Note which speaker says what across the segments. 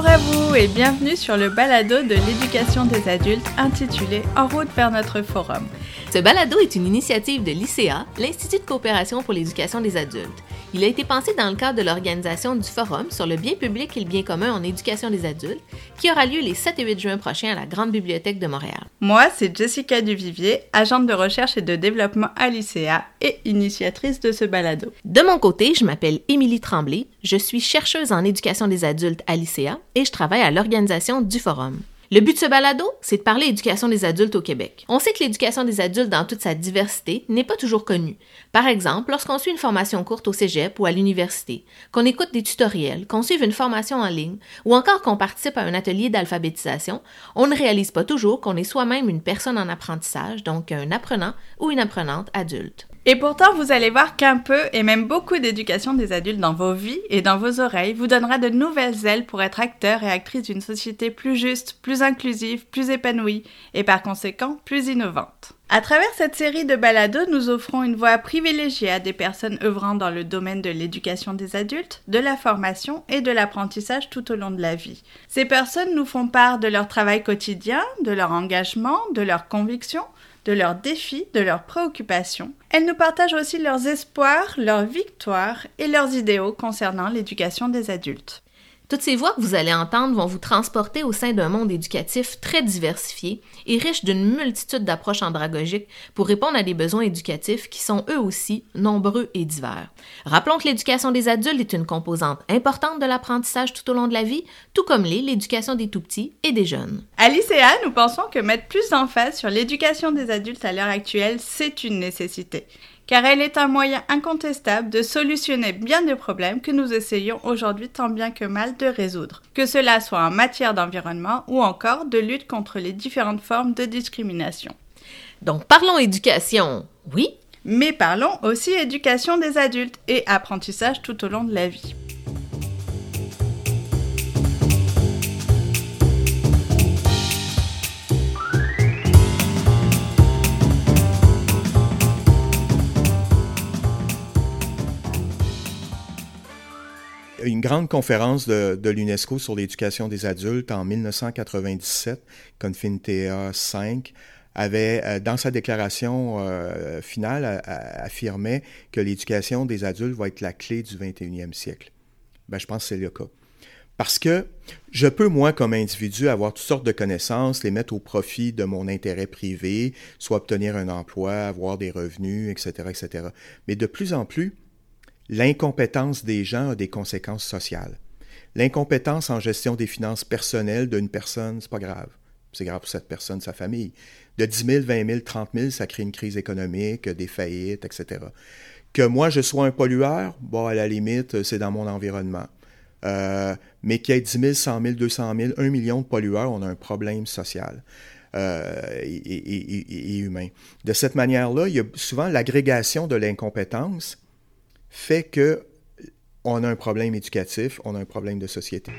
Speaker 1: Bonjour à vous et bienvenue sur le balado de l'éducation des adultes intitulé En route vers notre forum.
Speaker 2: Ce balado est une initiative de l'ICA, l'Institut de coopération pour l'éducation des adultes. Il a été pensé dans le cadre de l'organisation du Forum sur le bien public et le bien commun en éducation des adultes, qui aura lieu les 7 et 8 juin prochains à la Grande Bibliothèque de Montréal.
Speaker 1: Moi, c'est Jessica Duvivier, agente de recherche et de développement à l'ICA et initiatrice de ce balado.
Speaker 2: De mon côté, je m'appelle Émilie Tremblay, je suis chercheuse en éducation des adultes à l'ICA et je travaille à l'organisation du Forum. Le but de ce balado, c'est de parler éducation des adultes au Québec. On sait que l'éducation des adultes dans toute sa diversité n'est pas toujours connue. Par exemple, lorsqu'on suit une formation courte au cégep ou à l'université, qu'on écoute des tutoriels, qu'on suive une formation en ligne ou encore qu'on participe à un atelier d'alphabétisation, on ne réalise pas toujours qu'on est soi-même une personne en apprentissage, donc un apprenant ou une apprenante adulte.
Speaker 1: Et pourtant, vous allez voir qu'un peu, et même beaucoup d'éducation des adultes dans vos vies et dans vos oreilles vous donnera de nouvelles ailes pour être acteur et actrice d'une société plus juste, plus inclusive, plus épanouie, et par conséquent plus innovante. À travers cette série de balados, nous offrons une voix privilégiée à des personnes œuvrant dans le domaine de l'éducation des adultes, de la formation et de l'apprentissage tout au long de la vie. Ces personnes nous font part de leur travail quotidien, de leur engagement, de leurs convictions, de leurs défis, de leurs préoccupations. Elles nous partagent aussi leurs espoirs, leurs victoires et leurs idéaux concernant l'éducation des adultes.
Speaker 2: Toutes ces voix que vous allez entendre vont vous transporter au sein d'un monde éducatif très diversifié et riche d'une multitude d'approches andragogiques pour répondre à des besoins éducatifs qui sont eux aussi nombreux et divers. Rappelons que l'éducation des adultes est une composante importante de l'apprentissage tout au long de la vie, tout comme l'est l'éducation des tout-petits et des jeunes.
Speaker 1: À l'ICA, nous pensons que mettre plus d'emphase sur l'éducation des adultes à l'heure actuelle, c'est une nécessité car elle est un moyen incontestable de solutionner bien des problèmes que nous essayons aujourd'hui tant bien que mal de résoudre, que cela soit en matière d'environnement ou encore de lutte contre les différentes formes de discrimination.
Speaker 2: Donc parlons éducation, oui,
Speaker 1: mais parlons aussi éducation des adultes et apprentissage tout au long de la vie.
Speaker 3: Une grande conférence de, l'UNESCO sur l'éducation des adultes en 1997, Confintea 5, avait, euh, dans sa déclaration euh, finale, affirmé que l'éducation des adultes va être la clé du 21e siècle. Ben, je pense que c'est le cas. Parce que je peux, moi, comme individu, avoir toutes sortes de connaissances, les mettre au profit de mon intérêt privé, soit obtenir un emploi, avoir des revenus, etc., etc. Mais de plus en plus, L'incompétence des gens a des conséquences sociales. L'incompétence en gestion des finances personnelles d'une personne, c'est pas grave. C'est grave pour cette personne, sa famille. De 10 000, 20 000, 30 000, ça crée une crise économique, des faillites, etc. Que moi, je sois un pollueur, bon, à la limite, c'est dans mon environnement. Euh, mais qu'il y ait 10 000, 100 000, 200 000, 1 million de pollueurs, on a un problème social. Euh, et, et, humain. De cette manière-là, il y a souvent l'agrégation de l'incompétence fait que on a un problème éducatif, on a un problème de société.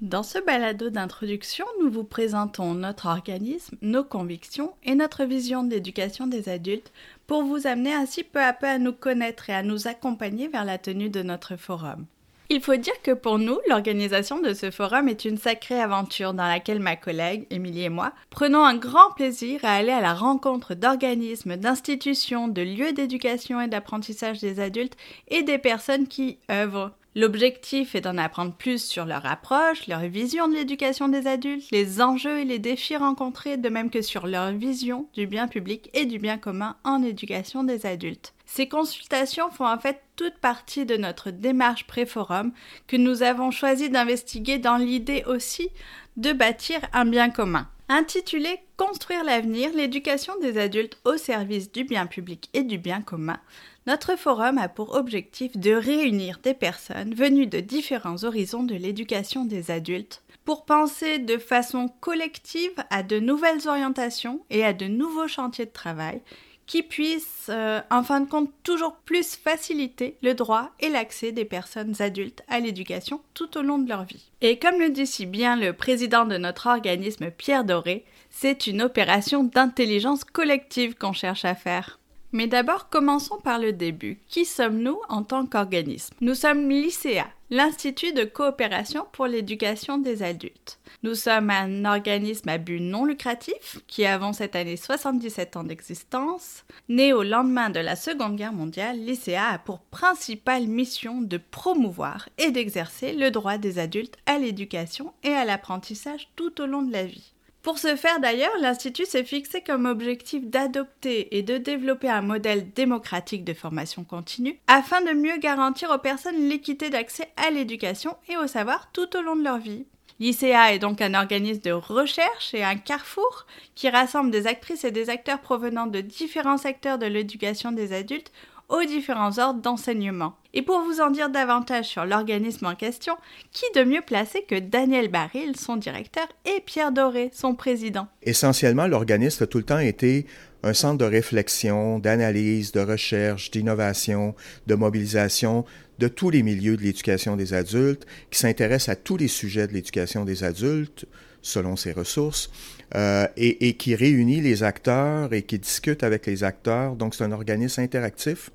Speaker 1: Dans ce balado d'introduction, nous vous présentons notre organisme, nos convictions et notre vision de l'éducation des adultes pour vous amener ainsi peu à peu à nous connaître et à nous accompagner vers la tenue de notre forum. Il faut dire que pour nous, l'organisation de ce forum est une sacrée aventure dans laquelle ma collègue, Émilie et moi, prenons un grand plaisir à aller à la rencontre d'organismes, d'institutions, de lieux d'éducation et d'apprentissage des adultes et des personnes qui œuvrent L'objectif est d'en apprendre plus sur leur approche, leur vision de l'éducation des adultes, les enjeux et les défis rencontrés, de même que sur leur vision du bien public et du bien commun en éducation des adultes. Ces consultations font en fait toute partie de notre démarche pré-forum que nous avons choisi d'investiguer dans l'idée aussi de bâtir un bien commun. Intitulé Construire l'avenir, l'éducation des adultes au service du bien public et du bien commun, notre forum a pour objectif de réunir des personnes venues de différents horizons de l'éducation des adultes pour penser de façon collective à de nouvelles orientations et à de nouveaux chantiers de travail qui puissent, euh, en fin de compte, toujours plus faciliter le droit et l'accès des personnes adultes à l'éducation tout au long de leur vie. Et comme le dit si bien le président de notre organisme, Pierre Doré, c'est une opération d'intelligence collective qu'on cherche à faire. Mais d'abord, commençons par le début. Qui sommes-nous en tant qu'organisme? Nous sommes l'ICA, l'Institut de coopération pour l'éducation des adultes. Nous sommes un organisme à but non lucratif qui avant cette année 77 ans d'existence. Né au lendemain de la Seconde Guerre mondiale, l'ICA a pour principale mission de promouvoir et d'exercer le droit des adultes à l'éducation et à l'apprentissage tout au long de la vie. Pour ce faire d'ailleurs, l'Institut s'est fixé comme objectif d'adopter et de développer un modèle démocratique de formation continue afin de mieux garantir aux personnes l'équité d'accès à l'éducation et au savoir tout au long de leur vie. L'ICA est donc un organisme de recherche et un carrefour qui rassemble des actrices et des acteurs provenant de différents secteurs de l'éducation des adultes aux différents ordres d'enseignement. Et pour vous en dire davantage sur l'organisme en question, qui de mieux placé que Daniel Baril, son directeur, et Pierre Doré, son président?
Speaker 3: Essentiellement, l'organisme a tout le temps été un centre de réflexion, d'analyse, de recherche, d'innovation, de mobilisation de tous les milieux de l'éducation des adultes, qui s'intéresse à tous les sujets de l'éducation des adultes, selon ses ressources, euh, et, qui réunit les acteurs et qui discute avec les acteurs. Donc, c'est un organisme interactif,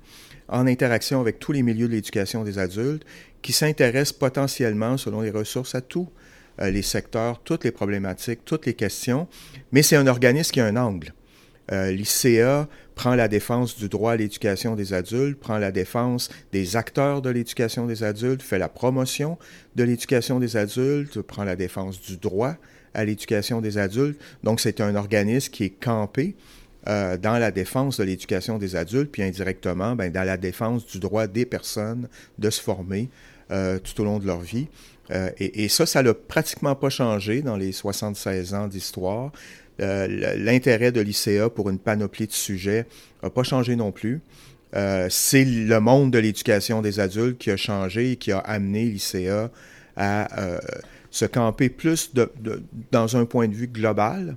Speaker 3: en interaction avec tous les milieux de l'éducation des adultes, qui s'intéresse potentiellement, selon les ressources, à tous euh, les secteurs, toutes les problématiques, toutes les questions, mais c'est un organisme qui a un angle. Euh, L'ICA prend la défense du droit à l'éducation des adultes, prend la défense des acteurs de l'éducation des adultes, fait la promotion de l'éducation des adultes, prend la défense du droit à l'éducation des adultes. Donc, c'est un organisme qui est campé euh, dans la défense de l'éducation des adultes, puis indirectement, ben, dans la défense du droit des personnes de se former euh, tout au long de leur vie. Euh, et, et, ça, ça n'a pratiquement pas changé dans les 76 ans d'histoire. L'intérêt de l'ICA pour une panoplie de sujets n'a pas changé non plus. c'est le monde de l'éducation des adultes qui a changé et qui a amené l'ICA à se camper plus dans un point de vue global,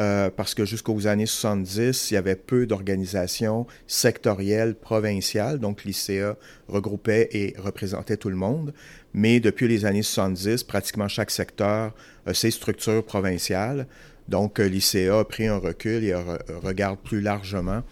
Speaker 3: euh, parce que jusqu'aux années 70, il y avait peu d'organisations sectorielles provinciales, donc l'ICA regroupait et représentait tout le monde. Mais depuis les années 70, pratiquement chaque secteur a ses structures provinciales. Donc euh, l'ICA a pris un recul et regarde plus largement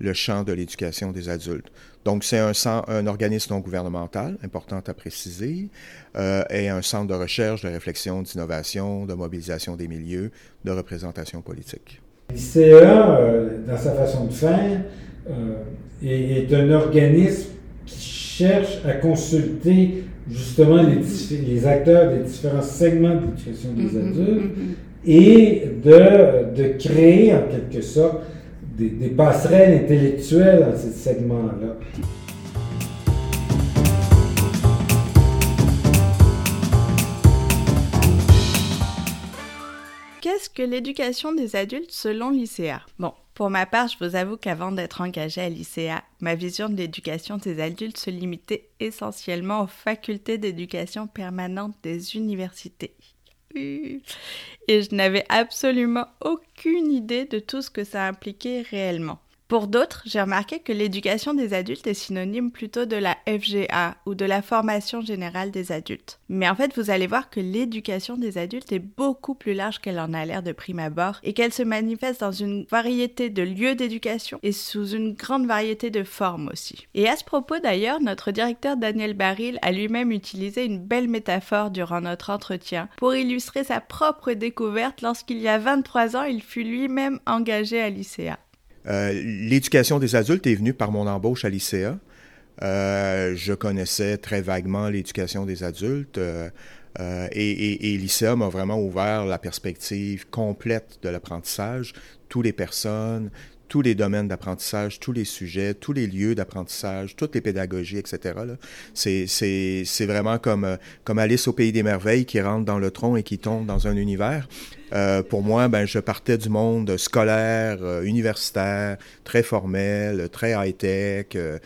Speaker 3: le champ de l'éducation des adultes. Donc, c'est un, un, organisme non gouvernemental, important à préciser, euh, et un centre de recherche, de réflexion, d'innovation, de mobilisation des milieux, de représentation politique.
Speaker 4: L'ICA, euh, dans sa façon de faire, euh, est, un organisme qui cherche à consulter justement les, les acteurs des différents segments de l'éducation des mm-hmm, adultes mm-hmm. et de, de créer en quelque sorte des, passerelles intellectuelles dans ce segment-là.
Speaker 1: Qu'est-ce que l'éducation des adultes selon l'ICA? Bon, pour ma part, je vous avoue qu'avant d'être engagée à l'ICA, ma vision de l'éducation des adultes se limitait essentiellement aux facultés d'éducation permanente des universités et je n'avais absolument aucune idée de tout ce que ça impliquait réellement. Pour d'autres, j'ai remarqué que l'éducation des adultes est synonyme plutôt de la FGA ou de la formation générale des adultes. Mais en fait, vous allez voir que l'éducation des adultes est beaucoup plus large qu'elle en a l'air de prime abord et qu'elle se manifeste dans une variété de lieux d'éducation et sous une grande variété de formes aussi. Et à ce propos d'ailleurs, notre directeur Daniel Baril a lui-même utilisé une belle métaphore durant notre entretien pour illustrer sa propre découverte lorsqu'il y a 23 ans, il fut lui-même engagé à l'ICA.
Speaker 3: Euh, l'éducation des adultes est venue par mon embauche à l'ICA. Euh, je connaissais très vaguement l'éducation des adultes euh, et, et, m'a vraiment ouvert la perspective complète de l'apprentissage, toutes les personnes, tous les domaines d'apprentissage, tous les sujets, tous les lieux d'apprentissage, toutes les pédagogies, etc. C'est vraiment comme, euh, comme Alice au Pays des Merveilles qui rentre dans le tronc et qui tombe dans un univers. Euh, pour moi, ben, je partais du monde scolaire, euh, universitaire, très formel, très high-tech, euh,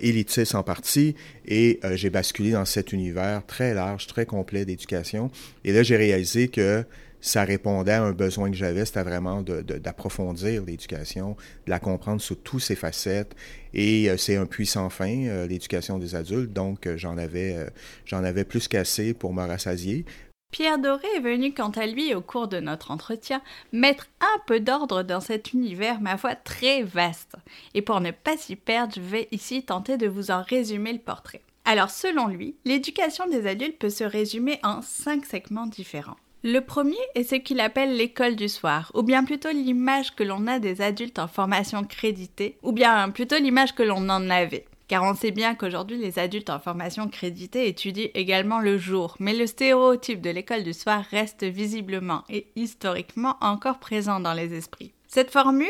Speaker 3: élitiste en partie, et j'ai basculé dans cet univers très large, très complet d'éducation. Et là, j'ai réalisé que ça répondait à un besoin que j'avais, c'était vraiment d'approfondir l'éducation, de la comprendre sous toutes ses facettes. Et euh, c'est un puissant fin, euh, l'éducation des adultes, donc euh, j'en avais, j'en avais plus qu'assez pour me rassasier.
Speaker 1: Pierre Doré est venu quant à lui au cours de notre entretien mettre un peu d'ordre dans cet univers ma foi très vaste. Et pour ne pas s'y perdre, je vais ici tenter de vous en résumer le portrait. Alors selon lui, l'éducation des adultes peut se résumer en cinq segments différents. Le premier est ce qu'il appelle l'école du soir, ou bien plutôt l'image que l'on a des adultes en formation créditée, ou bien plutôt l'image que l'on en avait car on sait bien qu'aujourd'hui les adultes en formation créditée étudient également le jour, mais le stéréotype de l'école du soir reste visiblement et historiquement encore présent dans les esprits. Cette formule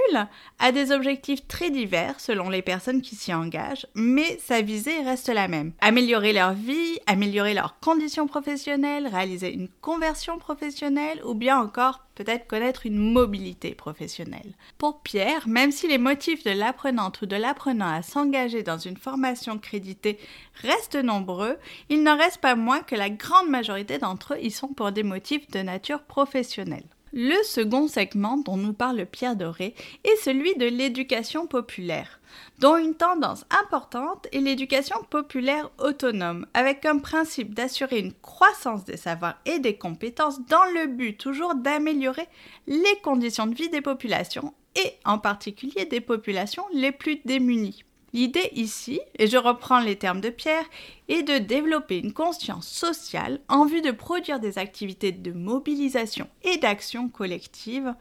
Speaker 1: a des objectifs très divers selon les personnes qui s'y engagent, mais sa visée reste la même. Améliorer leur vie, améliorer leurs conditions professionnelles, réaliser une conversion professionnelle ou bien encore peut-être connaître une mobilité professionnelle. Pour Pierre, même si les motifs de l'apprenante ou de l'apprenant à s'engager dans une formation créditée restent nombreux, il n'en reste pas moins que la grande majorité d'entre eux y sont pour des motifs de nature professionnelle. Le second segment dont nous parle Pierre Doré est celui de l'éducation populaire, dont une tendance importante est l'éducation populaire autonome, avec comme principe d'assurer une croissance des savoirs et des compétences dans le but toujours d'améliorer les conditions de vie des populations et en particulier des populations les plus démunies. L'idée ici, et je reprends les termes de Pierre, est de développer une conscience sociale en vue de produire des activités de mobilisation et d'action collective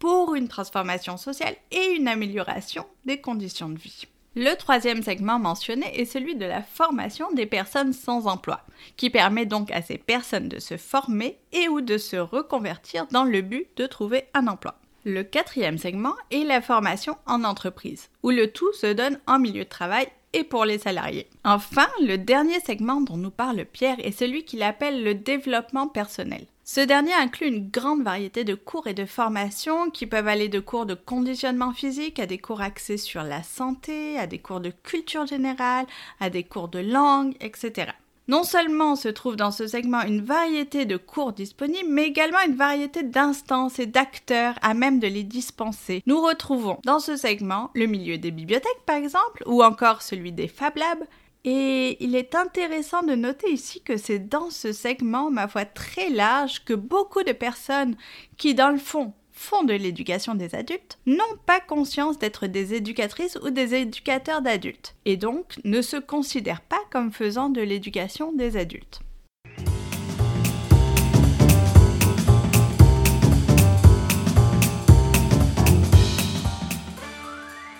Speaker 1: pour une transformation sociale et une amélioration des conditions de vie. Le troisième segment mentionné est celui de la formation des personnes sans emploi, qui permet donc à ces personnes de se former et ou de se reconvertir dans le but de trouver un emploi. Le quatrième segment est la formation en entreprise, où le tout se donne en milieu de travail et pour les salariés. Enfin, le dernier segment dont nous parle Pierre est celui qu'il appelle le développement personnel. Ce dernier inclut une grande variété de cours et de formations qui peuvent aller de cours de conditionnement physique à des cours axés sur la santé, à des cours de culture générale, à des cours de langue, etc. Non seulement se trouve dans ce segment une variété de cours disponibles, mais également une variété d'instances et d'acteurs à même de les dispenser. Nous retrouvons dans ce segment le milieu des bibliothèques par exemple, ou encore celui des Fab Labs, et il est intéressant de noter ici que c'est dans ce segment, ma foi, très large que beaucoup de personnes qui, dans le fond, font de l'éducation des adultes n'ont pas conscience d'être des éducatrices ou des éducateurs d'adultes, et donc ne se considèrent pas comme faisant de l'éducation des adultes.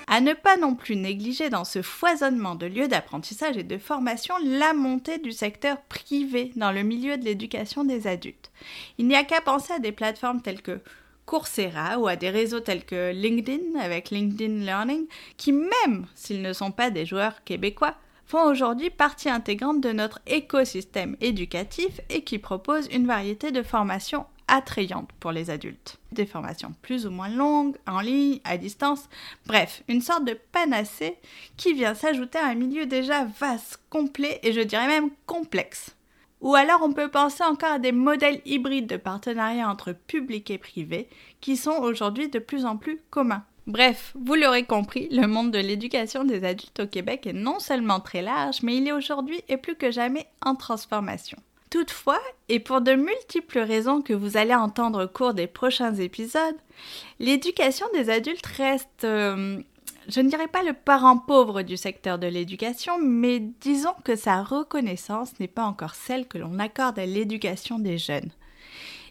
Speaker 1: À ne pas non plus négliger dans ce foisonnement de lieux d'apprentissage et de formation la montée du secteur privé dans le milieu de l'éducation des adultes. Il n'y a qu'à penser à des plateformes telles que Coursera ou à des réseaux tels que LinkedIn avec LinkedIn Learning, qui même s'ils ne sont pas des joueurs québécois, font aujourd'hui partie intégrante de notre écosystème éducatif et qui proposent une variété de formations attrayantes pour les adultes. Des formations plus ou moins longues, en ligne, à distance, bref, une sorte de panacée qui vient s'ajouter à un milieu déjà vaste, complet et je dirais même complexe. Ou alors on peut penser encore à des modèles hybrides de partenariat entre public et privé qui sont aujourd'hui de plus en plus communs. Bref, vous l'aurez compris, le monde de l'éducation des adultes au Québec est non seulement très large, mais il est aujourd'hui et plus que jamais en transformation. Toutefois, et pour de multiples raisons que vous allez entendre au cours des prochains épisodes, l'éducation des adultes reste euh, je ne dirais pas le parent pauvre du secteur de l'éducation, mais disons que sa reconnaissance n'est pas encore celle que l'on accorde à l'éducation des jeunes.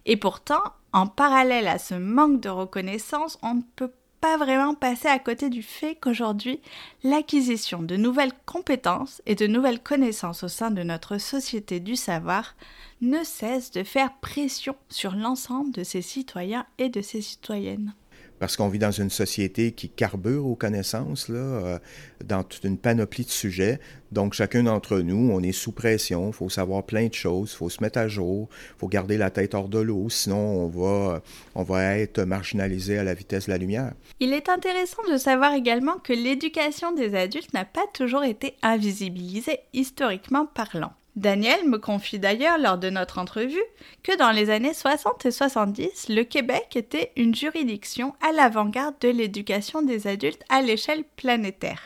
Speaker 1: Et pourtant, en parallèle à ce manque de reconnaissance, on ne peut pas vraiment passer à côté du fait qu'aujourd'hui, l'acquisition de nouvelles compétences et de nouvelles connaissances au sein de notre société du savoir ne cesse de faire pression sur l'ensemble de ses citoyens et de ses citoyennes
Speaker 3: parce qu'on vit dans une société qui carbure aux connaissances, là, euh, dans toute une panoplie de sujets. Donc, chacun d'entre nous, on est sous pression, il faut savoir plein de choses, il faut se mettre à jour, il faut garder la tête hors de l'eau, sinon on va, on va être marginalisé à la vitesse de la lumière.
Speaker 1: Il est intéressant de savoir également que l'éducation des adultes n'a pas toujours été invisibilisée historiquement parlant. Daniel me confie d'ailleurs lors de notre entrevue que dans les années 60 et 70, le Québec était une juridiction à l'avant-garde de l'éducation des adultes à l'échelle planétaire.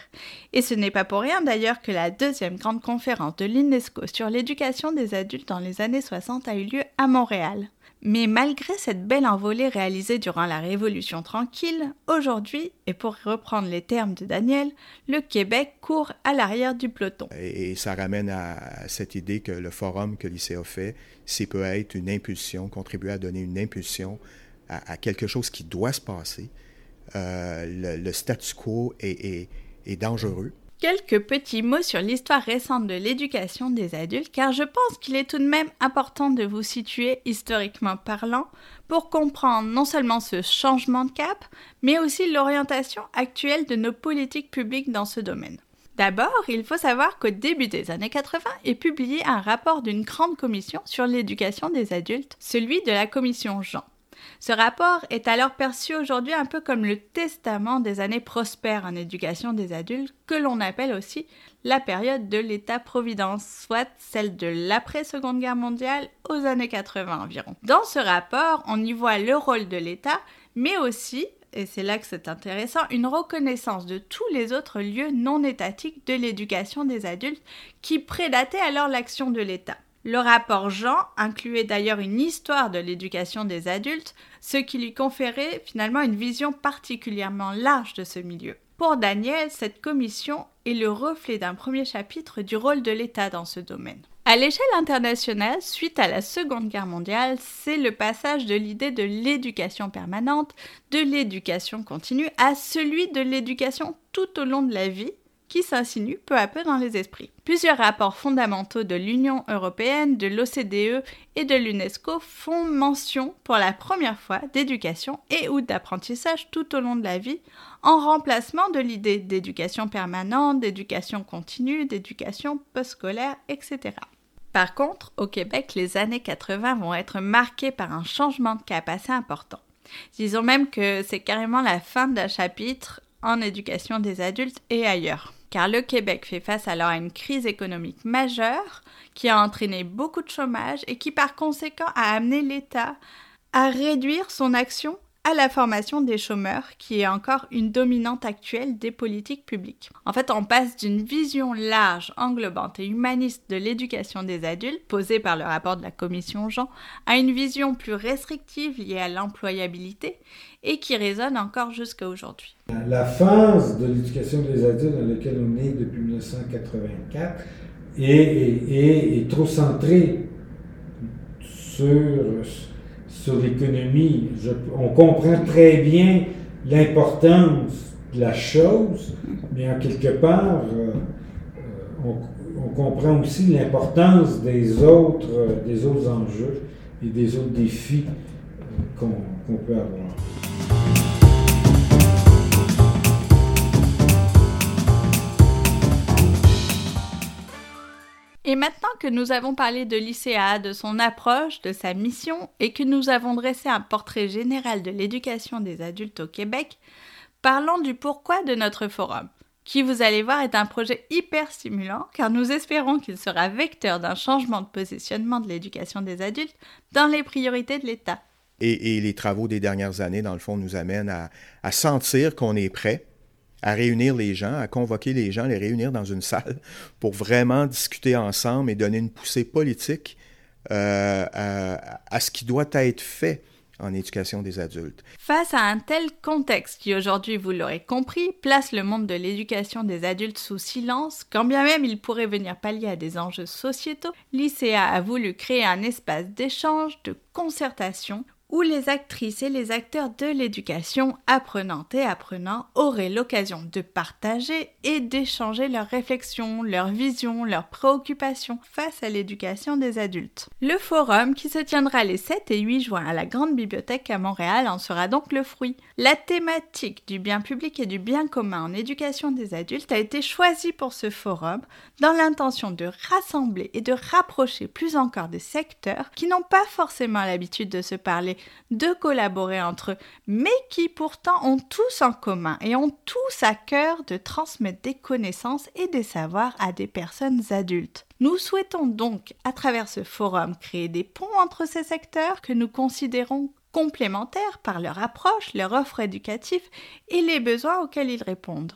Speaker 1: Et ce n'est pas pour rien d'ailleurs que la deuxième grande conférence de l'UNESCO sur l'éducation des adultes dans les années 60 a eu lieu à Montréal. Mais malgré cette belle envolée réalisée durant la Révolution tranquille, aujourd'hui, et pour reprendre les termes de Daniel, le Québec court à l'arrière du peloton.
Speaker 3: Et, ça ramène à cette idée que le forum que l'ICA fait, c'est peut être une impulsion, contribuer à donner une impulsion à, quelque chose qui doit se passer. Euh, le, statu quo est dangereux
Speaker 1: quelques petits mots sur l'histoire récente de l'éducation des adultes, car je pense qu'il est tout de même important de vous situer historiquement parlant pour comprendre non seulement ce changement de cap, mais aussi l'orientation actuelle de nos politiques publiques dans ce domaine. D'abord, il faut savoir qu'au début des années 80 est publié un rapport d'une grande commission sur l'éducation des adultes, celui de la commission Jean. Ce rapport est alors perçu aujourd'hui un peu comme le testament des années prospères en éducation des adultes, que l'on appelle aussi la période de l'État-providence, soit celle de l'après-seconde guerre mondiale aux années 80 environ. Dans ce rapport, on y voit le rôle de l'État, mais aussi, et c'est là que c'est intéressant, une reconnaissance de tous les autres lieux non étatiques de l'éducation des adultes qui prédataient alors l'action de l'État. Le rapport Jean incluait d'ailleurs une histoire de l'éducation des adultes, ce qui lui conférait finalement une vision particulièrement large de ce milieu. Pour Daniel, cette commission est le reflet d'un premier chapitre du rôle de l'État dans ce domaine. À l'échelle internationale, suite à la Seconde Guerre mondiale, c'est le passage de l'idée de l'éducation permanente, de l'éducation continue, à celui de l'éducation tout au long de la vie, qui s'insinue peu à peu dans les esprits. Plusieurs rapports fondamentaux de l'Union européenne, de l'OCDE et de l'UNESCO font mention pour la première fois d'éducation et ou d'apprentissage tout au long de la vie, en remplacement de l'idée d'éducation permanente, d'éducation continue, d'éducation postscolaire, etc. Par contre, au Québec, les années 80 vont être marquées par un changement de cap assez important. Disons même que c'est carrément la fin d'un chapitre en éducation des adultes et ailleurs car le Québec fait face alors à une crise économique majeure qui a entraîné beaucoup de chômage et qui par conséquent a amené l'État à réduire son action à la formation des chômeurs, qui est encore une dominante actuelle des politiques publiques. En fait, on passe d'une vision large, englobante et humaniste de l'éducation des adultes, posée par le rapport de la commission Jean, à une vision plus restrictive liée à l'employabilité et qui résonne encore jusqu'à aujourd'hui.
Speaker 4: La phase de l'éducation des adultes dans laquelle on est depuis 1984 est, trop centrée sur sur l'économie. On comprend très bien l'importance de la chose, mais en quelque part, euh, euh, on, comprend aussi l'importance des autres, euh, des autres enjeux et des autres défis qu'on peut avoir.
Speaker 1: Et maintenant que nous avons parlé de l'ICA, de son approche, de sa mission, et que nous avons dressé un portrait général de l'éducation des adultes au Québec, parlons du pourquoi de notre forum, qui vous allez voir est un projet hyper stimulant, car nous espérons qu'il sera vecteur d'un changement de positionnement de l'éducation des adultes dans les priorités de l'État.
Speaker 3: Et, les travaux des dernières années, dans le fond, nous amènent à sentir qu'on est prêt à réunir les gens, à convoquer les gens, les réunir dans une salle pour vraiment discuter ensemble et donner une poussée politique euh, à, ce qui doit être fait en éducation des adultes.
Speaker 1: Face à un tel contexte qui aujourd'hui, vous l'aurez compris, place le monde de l'éducation des adultes sous silence, quand bien même il pourrait venir pallier à des enjeux sociétaux, l'ICA a voulu créer un espace d'échange, de concertation, où les actrices et les acteurs de l'éducation, apprenantes et apprenants, auraient l'occasion de partager et d'échanger leurs réflexions, leurs visions, leurs préoccupations face à l'éducation des adultes. Le forum, qui se tiendra les 7 et 8 juin à la Grande Bibliothèque à Montréal, en sera donc le fruit. La thématique du bien public et du bien commun en éducation des adultes a été choisie pour ce forum dans l'intention de rassembler et de rapprocher plus encore des secteurs qui n'ont pas forcément l'habitude de se parler de collaborer entre eux, mais qui pourtant ont tous en commun et ont tous à cœur de transmettre des connaissances et des savoirs à des personnes adultes. Nous souhaitons donc, à travers ce forum, créer des ponts entre ces secteurs que nous considérons complémentaires par leur approche, leur offre éducative et les besoins auxquels ils répondent.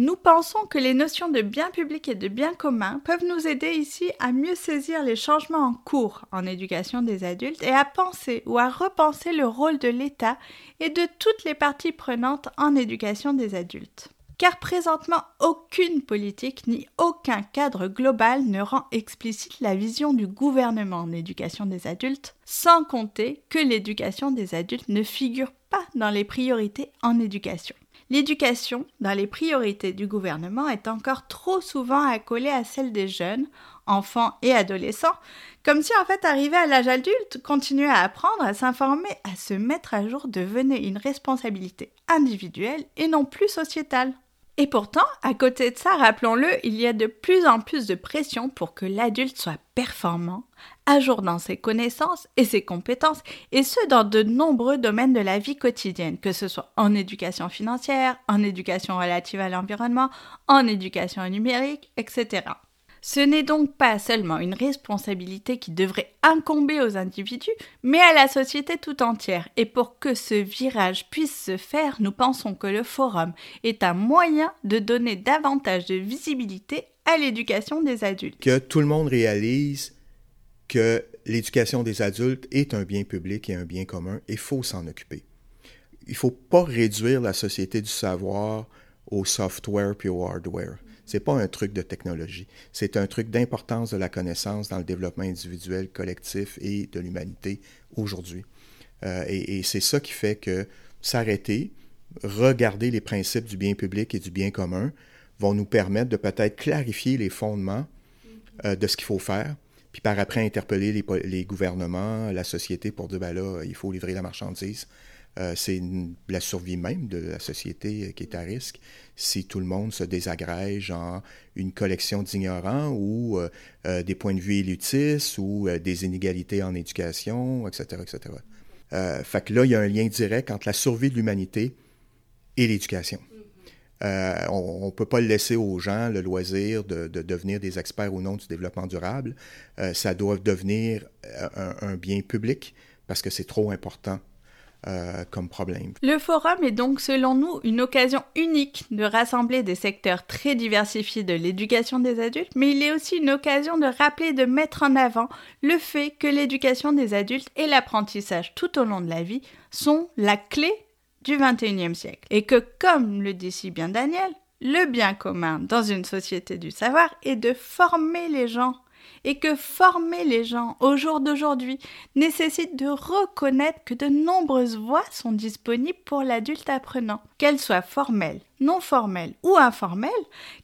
Speaker 1: Nous pensons que les notions de bien public et de bien commun peuvent nous aider ici à mieux saisir les changements en cours en éducation des adultes et à penser ou à repenser le rôle de l'État et de toutes les parties prenantes en éducation des adultes. Car présentement, aucune politique ni aucun cadre global ne rend explicite la vision du gouvernement en éducation des adultes, sans compter que l'éducation des adultes ne figure pas dans les priorités en éducation. L'éducation, dans les priorités du gouvernement, est encore trop souvent accolée à celle des jeunes, enfants et adolescents, comme si en fait arriver à l'âge adulte, continuer à apprendre, à s'informer, à se mettre à jour devenait une responsabilité individuelle et non plus sociétale. Et pourtant, à côté de ça, rappelons-le, il y a de plus en plus de pression pour que l'adulte soit performant, à jour dans ses connaissances et ses compétences, et ce dans de nombreux domaines de la vie quotidienne, que ce soit en éducation financière, en éducation relative à l'environnement, en éducation numérique, etc. Ce n'est donc pas seulement une responsabilité qui devrait incomber aux individus, mais à la société tout entière. Et pour que ce virage puisse se faire, nous pensons que le forum est un moyen de donner davantage de visibilité à l'éducation des adultes.
Speaker 3: Que tout le monde réalise que l'éducation des adultes est un bien public et un bien commun et faut s'en occuper. Il ne faut pas réduire la société du savoir au software puis au hardware. C'est pas un truc de technologie. C'est un truc d'importance de la connaissance dans le développement individuel, collectif et de l'humanité aujourd'hui. Euh, et, c'est ça qui fait que s'arrêter, regarder les principes du bien public et du bien commun vont nous permettre de peut-être clarifier les fondements euh, de ce qu'il faut faire, puis par après interpeller les, les, gouvernements, la société pour dire, ben là, il faut livrer la marchandise. Euh, c'est la survie même de la société qui est à risque si tout le monde se désagrège en une collection d'ignorants ou euh, euh, des points de vue élitistes ou des inégalités en éducation, etc. etc. fait que là, il y a un lien direct entre la survie de l'humanité et l'éducation. On ne peut pas laisser aux gens le loisir de, devenir des experts ou non du développement durable. ça doit devenir un bien public parce que c'est trop important euh, comme problème.
Speaker 1: Le forum est donc selon nous une occasion unique de rassembler des secteurs très diversifiés de l'éducation des adultes, mais il est aussi une occasion de rappeler, de mettre en avant le fait que l'éducation des adultes et l'apprentissage tout au long de la vie sont la clé du 21e siècle. Et que, comme le dit si bien Daniel, le bien commun dans une société du savoir est de former les gens et que former les gens au jour d'aujourd'hui nécessite de reconnaître que de nombreuses voies sont disponibles pour l'adulte apprenant, qu'elles soient formelles, non formelles ou informelles,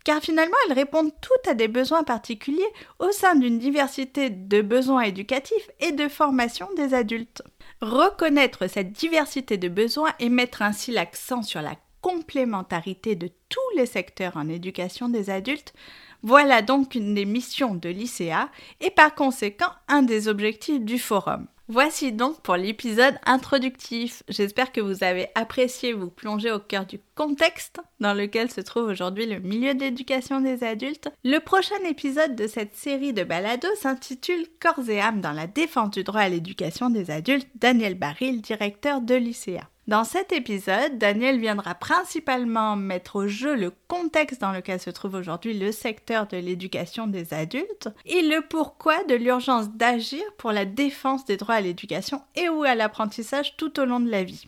Speaker 1: car finalement elles répondent toutes à des besoins particuliers au sein d'une diversité de besoins éducatifs et de formation des adultes. Reconnaître cette diversité de besoins et mettre ainsi l'accent sur la complémentarité de tous les secteurs en éducation des adultes voilà donc une des missions de l'ICA et par conséquent un des objectifs du forum. Voici donc pour l'épisode introductif. J'espère que vous avez apprécié vous plonger au cœur du contexte dans lequel se trouve aujourd'hui le milieu d'éducation des adultes. Le prochain épisode de cette série de balados s'intitule Corps et âme dans la défense du droit à l'éducation des adultes, Daniel Baril, directeur de l'ICA. Dans cet épisode, Daniel viendra principalement mettre au jeu le contexte dans lequel se trouve aujourd'hui le secteur de l'éducation des adultes et le pourquoi de l'urgence d'agir pour la défense des droits à l'éducation et ou à l'apprentissage tout au long de la vie.